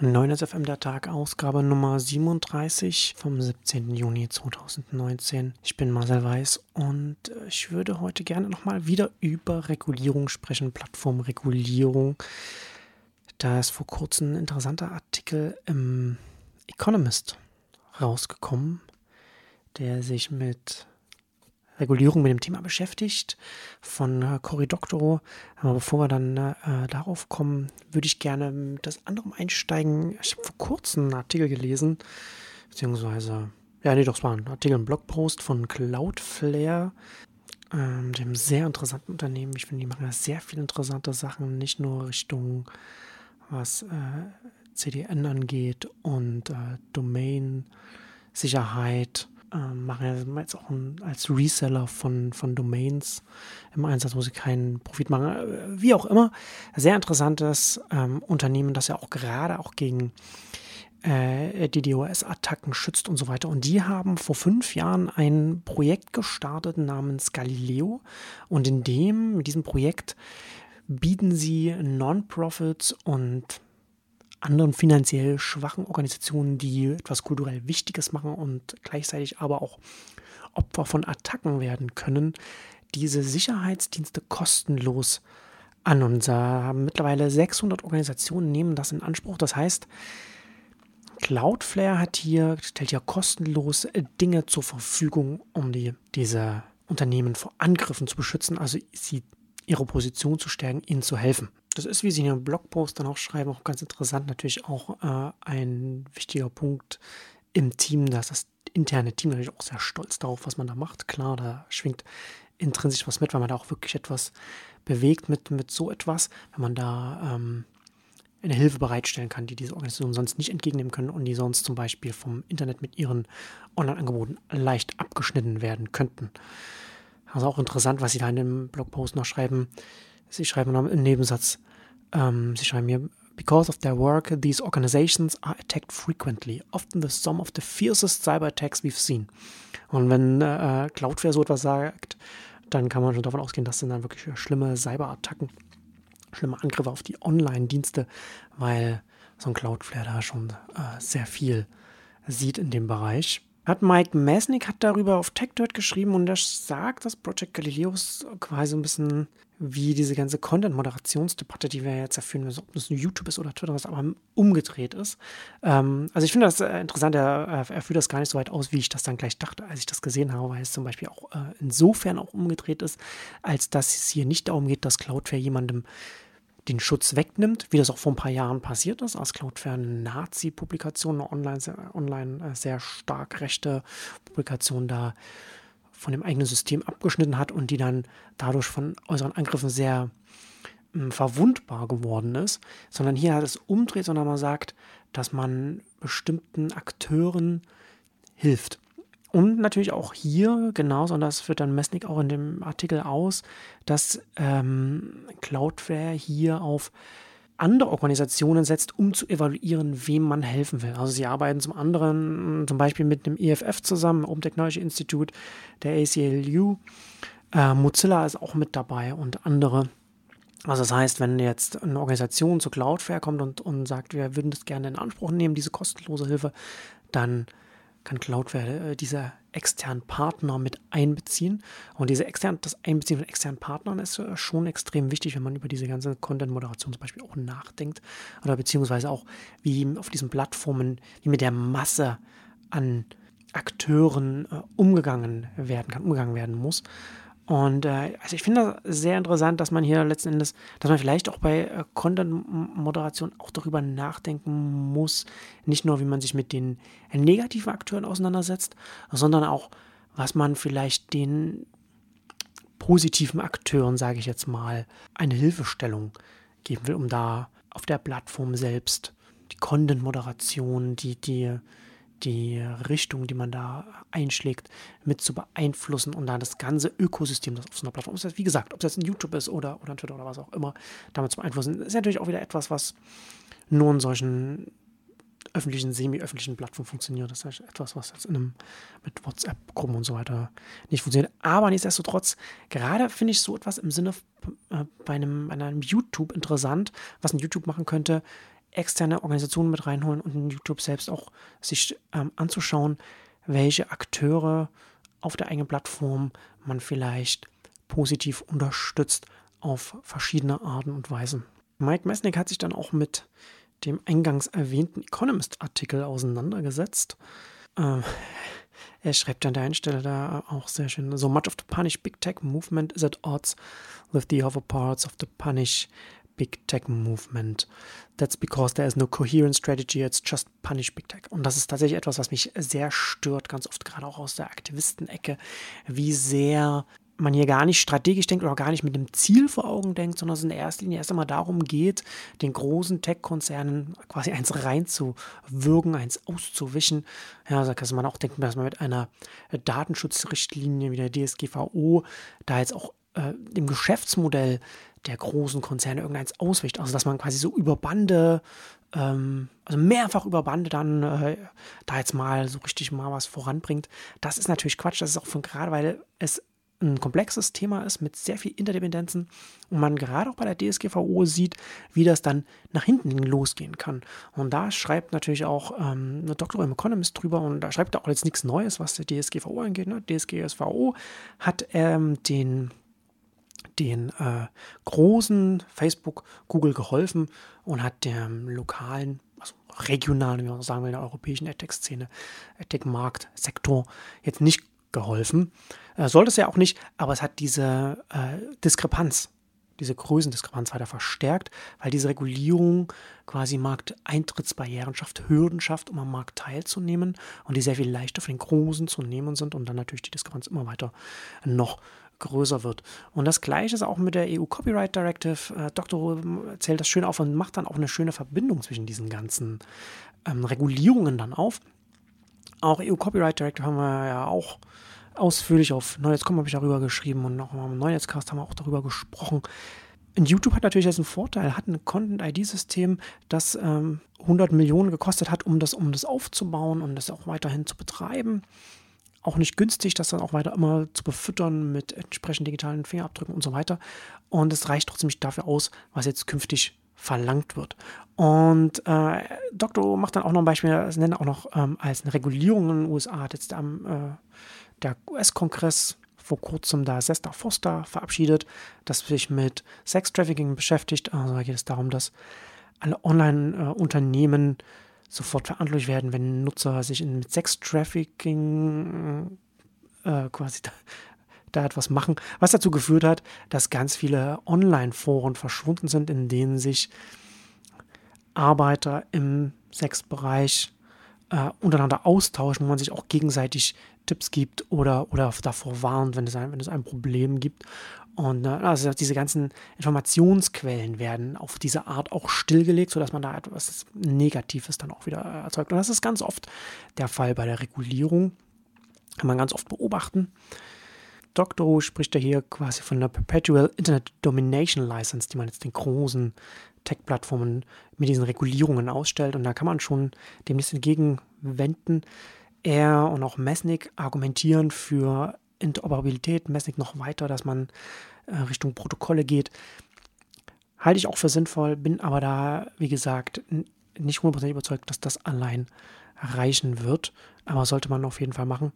9 FM der Tag, Ausgabe Nummer 37 vom 17. Juni 2019. Ich bin Marcel Weiß und äh, ich würde heute gerne nochmal wieder über Regulierung sprechen, Plattformregulierung. Da ist vor kurzem ein interessanter Artikel im Economist rausgekommen, der sich mit Regulierung mit dem Thema beschäftigt von äh, Cory Doctorow. Aber bevor wir dann äh, darauf kommen, würde ich gerne mit das andere einsteigen. Ich habe vor kurzem einen Artikel gelesen, beziehungsweise, ja, nee, doch, es war ein Artikel, ein Blogpost von Cloudflare, ähm, dem sehr interessanten Unternehmen. Ich finde, die machen ja sehr viele interessante Sachen, nicht nur Richtung, was äh, CDN angeht und äh, Domain-Sicherheit ähm, machen jetzt auch ein, als Reseller von, von Domains im Einsatz, wo sie keinen Profit machen. Äh, wie auch immer, sehr interessantes ähm, Unternehmen, das ja auch gerade auch gegen äh, DDoS-Attacken schützt und so weiter. Und die haben vor fünf Jahren ein Projekt gestartet namens Galileo. Und in dem, in diesem Projekt bieten sie Non-Profits und anderen finanziell schwachen Organisationen, die etwas kulturell Wichtiges machen und gleichzeitig aber auch Opfer von Attacken werden können, diese Sicherheitsdienste kostenlos an. Und haben mittlerweile 600 Organisationen nehmen das in Anspruch. Das heißt, Cloudflare hat hier, stellt ja kostenlos Dinge zur Verfügung, um die, diese Unternehmen vor Angriffen zu beschützen, also sie ihre Position zu stärken, ihnen zu helfen. Das ist, wie Sie in Ihrem Blogpost dann auch schreiben, auch ganz interessant. Natürlich auch äh, ein wichtiger Punkt im Team, dass das interne Team natürlich auch sehr stolz darauf, was man da macht. Klar, da schwingt intrinsisch was mit, weil man da auch wirklich etwas bewegt mit, mit so etwas, wenn man da ähm, eine Hilfe bereitstellen kann, die diese Organisationen sonst nicht entgegennehmen können und die sonst zum Beispiel vom Internet mit ihren Online-Angeboten leicht abgeschnitten werden könnten. Also auch interessant, was Sie da in dem Blogpost noch schreiben. Sie schreiben noch im Nebensatz, ähm, Sie schreiben hier, Because of their work, these organizations are attacked frequently, often the sum of the fiercest cyber attacks we've seen. Und wenn äh, Cloudflare so etwas sagt, dann kann man schon davon ausgehen, das sind dann wirklich schlimme Cyberattacken, schlimme Angriffe auf die Online-Dienste, weil so ein Cloudflare da schon äh, sehr viel sieht in dem Bereich hat Mike Mesnick hat darüber auf TechDirt geschrieben und er sagt, dass Project Galileo quasi ein bisschen wie diese ganze Content-Moderationsdebatte, die wir jetzt erführen, also ob das YouTube ist oder Twitter, was aber umgedreht ist. Ähm, also ich finde das äh, interessant, er, er, führt das gar nicht so weit aus, wie ich das dann gleich dachte, als ich das gesehen habe, weil es zum Beispiel auch äh, insofern auch umgedreht ist, als dass es hier nicht darum geht, dass Cloudflare jemandem den Schutz wegnimmt, wie das auch vor ein paar Jahren passiert ist, als Cloudflare eine Nazi-Publikation, eine online, online äh, sehr stark rechte Publikation da von dem eigenen System abgeschnitten hat und die dann dadurch von äußeren Angriffen sehr mh, verwundbar geworden ist, sondern hier hat es umdreht, sondern man sagt, dass man bestimmten Akteuren hilft. Und natürlich auch hier, genauso, und das führt dann Messnick auch in dem Artikel aus, dass ähm, Cloudflare hier auf andere Organisationen setzt, um zu evaluieren, wem man helfen will. Also sie arbeiten zum anderen zum Beispiel mit dem EFF zusammen, Open Technology Institute, der ACLU. Äh, Mozilla ist auch mit dabei und andere. Also das heißt, wenn jetzt eine Organisation zu Cloudflare kommt und, und sagt, wir würden das gerne in Anspruch nehmen, diese kostenlose Hilfe, dann kann Cloudflare äh, diese externen Partner mit einbeziehen. Und diese extern, das Einbeziehen von externen Partnern ist äh, schon extrem wichtig, wenn man über diese ganze Content-Moderation zum Beispiel auch nachdenkt. Oder beziehungsweise auch, wie auf diesen Plattformen, wie mit der Masse an Akteuren äh, umgegangen werden kann, umgegangen werden muss. Und äh, also ich finde das sehr interessant, dass man hier letzten Endes, dass man vielleicht auch bei äh, Content-Moderation auch darüber nachdenken muss, nicht nur, wie man sich mit den negativen Akteuren auseinandersetzt, sondern auch, was man vielleicht den positiven Akteuren, sage ich jetzt mal, eine Hilfestellung geben will, um da auf der Plattform selbst die Content-Moderation, die, die die Richtung, die man da einschlägt, mit zu beeinflussen und dann das ganze Ökosystem, das auf so einer Plattform ist, wie gesagt, ob es jetzt ein YouTube ist oder, oder Twitter oder was auch immer, damit zu beeinflussen, ist natürlich auch wieder etwas, was nur in solchen öffentlichen, semi-öffentlichen Plattformen funktioniert. Das ist etwas, was jetzt in einem, mit WhatsApp-Gruppen und so weiter nicht funktioniert. Aber nichtsdestotrotz, gerade finde ich so etwas im Sinne äh, bei, einem, bei einem YouTube interessant, was ein YouTube machen könnte, externe Organisationen mit reinholen und in YouTube selbst auch sich ähm, anzuschauen, welche Akteure auf der eigenen Plattform man vielleicht positiv unterstützt auf verschiedene Arten und Weisen. Mike Messnick hat sich dann auch mit dem eingangs erwähnten Economist-Artikel auseinandergesetzt. Äh, er schreibt an der einen Stelle da auch sehr schön: So much of the Punish Big Tech movement is at odds with the other parts of the Punish Big Tech movement. That's because there is no coherent strategy, it's just punish Big Tech. Und das ist tatsächlich etwas, was mich sehr stört, ganz oft gerade auch aus der Aktivistenecke, wie sehr man hier gar nicht strategisch denkt oder gar nicht mit einem Ziel vor Augen denkt, sondern es in erster Linie erst einmal darum geht, den großen Tech-Konzernen quasi eins reinzuwürgen, eins auszuwischen. Ja, da kann man auch denken, dass man mit einer Datenschutzrichtlinie wie der DSGVO da jetzt auch äh, dem Geschäftsmodell der großen Konzerne irgendeins auswicht. Also dass man quasi so über Bande, ähm, also mehrfach über Bande dann äh, da jetzt mal so richtig mal was voranbringt. Das ist natürlich Quatsch. Das ist auch von gerade, weil es ein komplexes Thema ist mit sehr viel Interdependenzen und man gerade auch bei der DSGVO sieht, wie das dann nach hinten losgehen kann. Und da schreibt natürlich auch ähm, eine Doktor im Economist drüber und da schreibt er auch jetzt nichts Neues, was die DSGVO angeht. Ne? DSGVO hat ähm, den den äh, großen Facebook, Google geholfen und hat dem lokalen, also regionalen, wie man sagen will, der europäischen AdTech-Szene, AdTech-Markt-Sektor jetzt nicht geholfen. Äh, sollte es ja auch nicht, aber es hat diese äh, Diskrepanz, diese Größendiskrepanz weiter verstärkt, weil diese Regulierung quasi Markteintrittsbarrieren schafft, Hürden schafft, um am Markt teilzunehmen und die sehr viel leichter für den Großen zu nehmen sind und dann natürlich die Diskrepanz immer weiter noch größer wird. Und das gleiche ist auch mit der EU Copyright Directive. Äh, Dr. zählt das schön auf und macht dann auch eine schöne Verbindung zwischen diesen ganzen ähm, Regulierungen dann auf. Auch EU Copyright Directive haben wir ja auch ausführlich auf Neujahrscom habe ich darüber geschrieben und mal im Neujahrscast haben wir auch darüber gesprochen. Und YouTube hat natürlich jetzt einen Vorteil, hat ein Content-ID-System, das ähm, 100 Millionen gekostet hat, um das, um das aufzubauen und das auch weiterhin zu betreiben. Auch nicht günstig, das dann auch weiter immer zu befüttern mit entsprechend digitalen Fingerabdrücken und so weiter. Und es reicht trotzdem nicht dafür aus, was jetzt künftig verlangt wird. Und äh, Dr. macht dann auch noch ein Beispiel, es nennt auch noch ähm, als eine Regulierung in den USA, hat jetzt am äh, der US-Kongress vor kurzem da Sesta Foster verabschiedet, das sich mit Sex-Trafficking beschäftigt. Also da geht es darum, dass alle Online-Unternehmen sofort verantwortlich werden, wenn Nutzer sich in, mit Sex-Trafficking äh, quasi da, da etwas machen, was dazu geführt hat, dass ganz viele Online-Foren verschwunden sind, in denen sich Arbeiter im Sexbereich äh, untereinander austauschen, wo man sich auch gegenseitig Tipps gibt oder, oder davor warnt, wenn es ein, wenn es ein Problem gibt. Und äh, also diese ganzen Informationsquellen werden auf diese Art auch stillgelegt, sodass man da etwas Negatives dann auch wieder erzeugt. Und das ist ganz oft der Fall bei der Regulierung. Kann man ganz oft beobachten. Dr. Who spricht ja hier quasi von der Perpetual Internet Domination License, die man jetzt den großen Tech-Plattformen mit diesen Regulierungen ausstellt. Und da kann man schon demnächst entgegenwenden. Er und auch Messnick argumentieren für Interoperabilität, Messnick noch weiter, dass man äh, Richtung Protokolle geht. Halte ich auch für sinnvoll, bin aber da, wie gesagt, nicht 100% überzeugt, dass das allein reichen wird. Aber sollte man auf jeden Fall machen.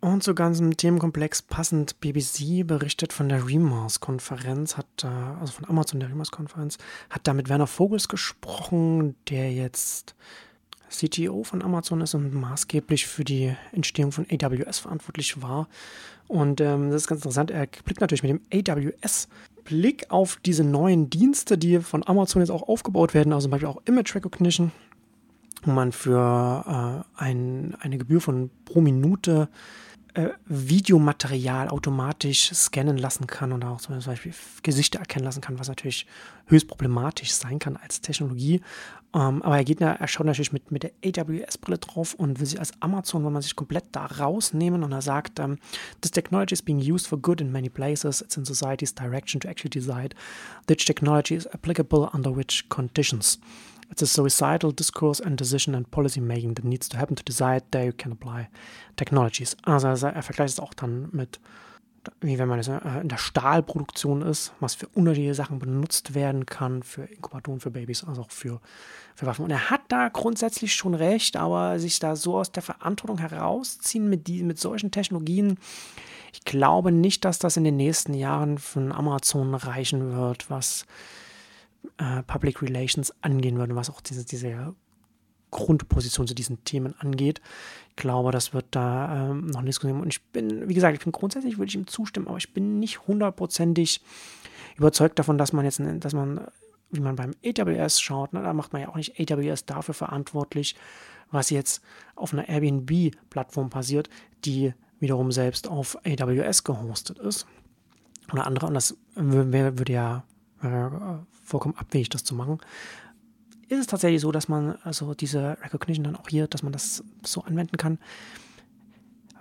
Und zu ganzem Themenkomplex passend, BBC berichtet von der Remars-Konferenz, hat also von Amazon der Remars-Konferenz, hat da mit Werner Vogels gesprochen, der jetzt CTO von Amazon ist und maßgeblich für die Entstehung von AWS verantwortlich war. Und ähm, das ist ganz interessant. Er blickt natürlich mit dem AWS-Blick auf diese neuen Dienste, die von Amazon jetzt auch aufgebaut werden, also zum Beispiel auch Image Recognition, wo man für äh, ein, eine Gebühr von pro Minute äh, Videomaterial automatisch scannen lassen kann und auch zum Beispiel Gesichter erkennen lassen kann, was natürlich höchst problematisch sein kann als Technologie. Ähm, aber er, geht, er schaut natürlich mit, mit der AWS-Brille drauf und will sich als Amazon, will man sich komplett da rausnehmen und er sagt, ähm, this technology is being used for good in many places. It's in society's direction to actually decide which technology is applicable under which conditions. It's a suicidal discourse and decision and policy making that needs to happen to decide that you can apply technologies. Also er vergleicht es auch dann mit wie wenn man äh, in der Stahlproduktion ist, was für unterschiedliche Sachen benutzt werden kann, für Inkubatoren für Babys, also auch für, für Waffen. Und er hat da grundsätzlich schon recht, aber sich da so aus der Verantwortung herausziehen mit, die, mit solchen Technologien, ich glaube nicht, dass das in den nächsten Jahren von Amazon reichen wird, was äh, Public Relations angehen würde, was auch diese, diese Grundposition zu diesen Themen angeht. Ich glaube, das wird da ähm, noch diskutieren. Und ich bin, wie gesagt, ich bin grundsätzlich, würde ich ihm zustimmen, aber ich bin nicht hundertprozentig überzeugt davon, dass man jetzt, dass man, wie man beim AWS schaut, ne, da macht man ja auch nicht AWS dafür verantwortlich, was jetzt auf einer Airbnb-Plattform passiert, die wiederum selbst auf AWS gehostet ist. Oder andere, und das würde ja äh, vollkommen abwegig, das zu machen. Ist es tatsächlich so, dass man also diese Recognition dann auch hier, dass man das so anwenden kann.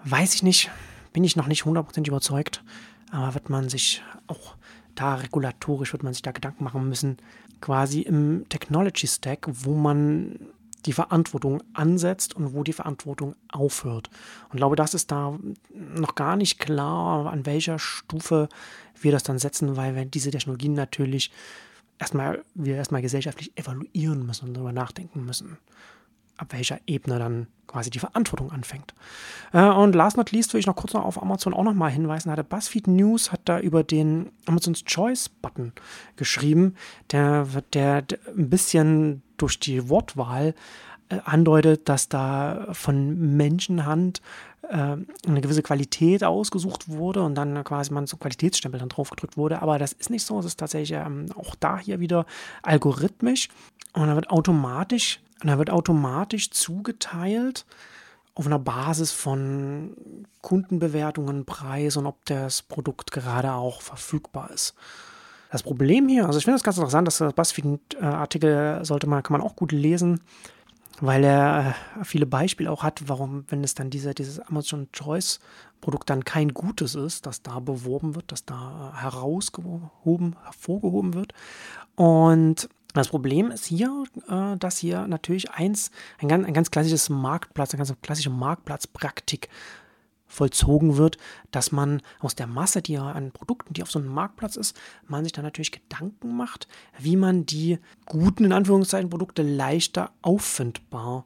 Weiß ich nicht, bin ich noch nicht hundertprozentig überzeugt, aber wird man sich auch da regulatorisch, wird man sich da Gedanken machen müssen, quasi im Technology Stack, wo man die Verantwortung ansetzt und wo die Verantwortung aufhört. Und glaube, das ist da noch gar nicht klar, an welcher Stufe wir das dann setzen, weil wenn diese Technologien natürlich erstmal, wir erstmal gesellschaftlich evaluieren müssen und darüber nachdenken müssen, ab welcher Ebene dann quasi die Verantwortung anfängt. Äh, und last not least will ich noch kurz noch auf Amazon auch nochmal hinweisen. Hatte BuzzFeed News hat da über den Amazon's Choice Button geschrieben, der, der, der ein bisschen durch die Wortwahl äh, andeutet, dass da von Menschenhand äh, eine gewisse Qualität ausgesucht wurde und dann quasi man so Qualitätsstempel dann drauf gedrückt wurde. Aber das ist nicht so. Es ist tatsächlich ähm, auch da hier wieder algorithmisch und da wird automatisch, da wird automatisch zugeteilt auf einer Basis von Kundenbewertungen, Preis und ob das Produkt gerade auch verfügbar ist. Das Problem hier, also ich finde es ganz interessant, dass das BuzzFeed-Artikel sollte man, kann man auch gut lesen weil er äh, viele Beispiele auch hat, warum, wenn es dann diese, dieses Amazon Choice Produkt dann kein gutes ist, dass da beworben wird, dass da herausgehoben, hervorgehoben wird. Und das Problem ist hier, äh, dass hier natürlich eins, ein ganz, ein ganz klassisches Marktplatz, eine ganz klassische Marktplatzpraktik vollzogen wird, dass man aus der Masse, die an Produkten, die auf so einem Marktplatz ist, man sich dann natürlich Gedanken macht, wie man die guten, in Anführungszeichen, Produkte leichter auffindbar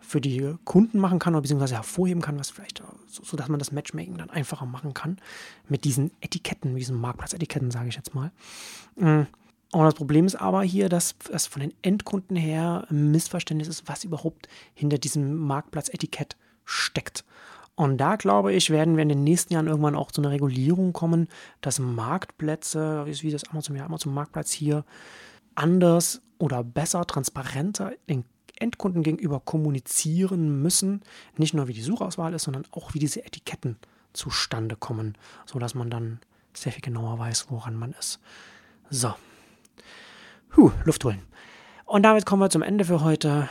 für die Kunden machen kann oder beziehungsweise hervorheben kann, was vielleicht, so, so dass man das Matchmaking dann einfacher machen kann mit diesen Etiketten, mit diesen Marktplatzetiketten, sage ich jetzt mal. Mm. Und das Problem ist aber hier, dass es von den Endkunden her ein Missverständnis ist, was überhaupt hinter diesem Marktplatzetikett steckt. Und da glaube ich, werden wir in den nächsten Jahren irgendwann auch zu einer Regulierung kommen, dass Marktplätze, wie das Amazon, ja, Amazon Marktplatz hier, anders oder besser, transparenter den Endkunden gegenüber kommunizieren müssen. Nicht nur wie die Suchauswahl ist, sondern auch wie diese Etiketten zustande kommen, sodass man dann sehr viel genauer weiß, woran man ist. So. Puh, Luft holen. Und damit kommen wir zum Ende für heute.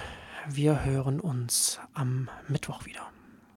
Wir hören uns am Mittwoch wieder.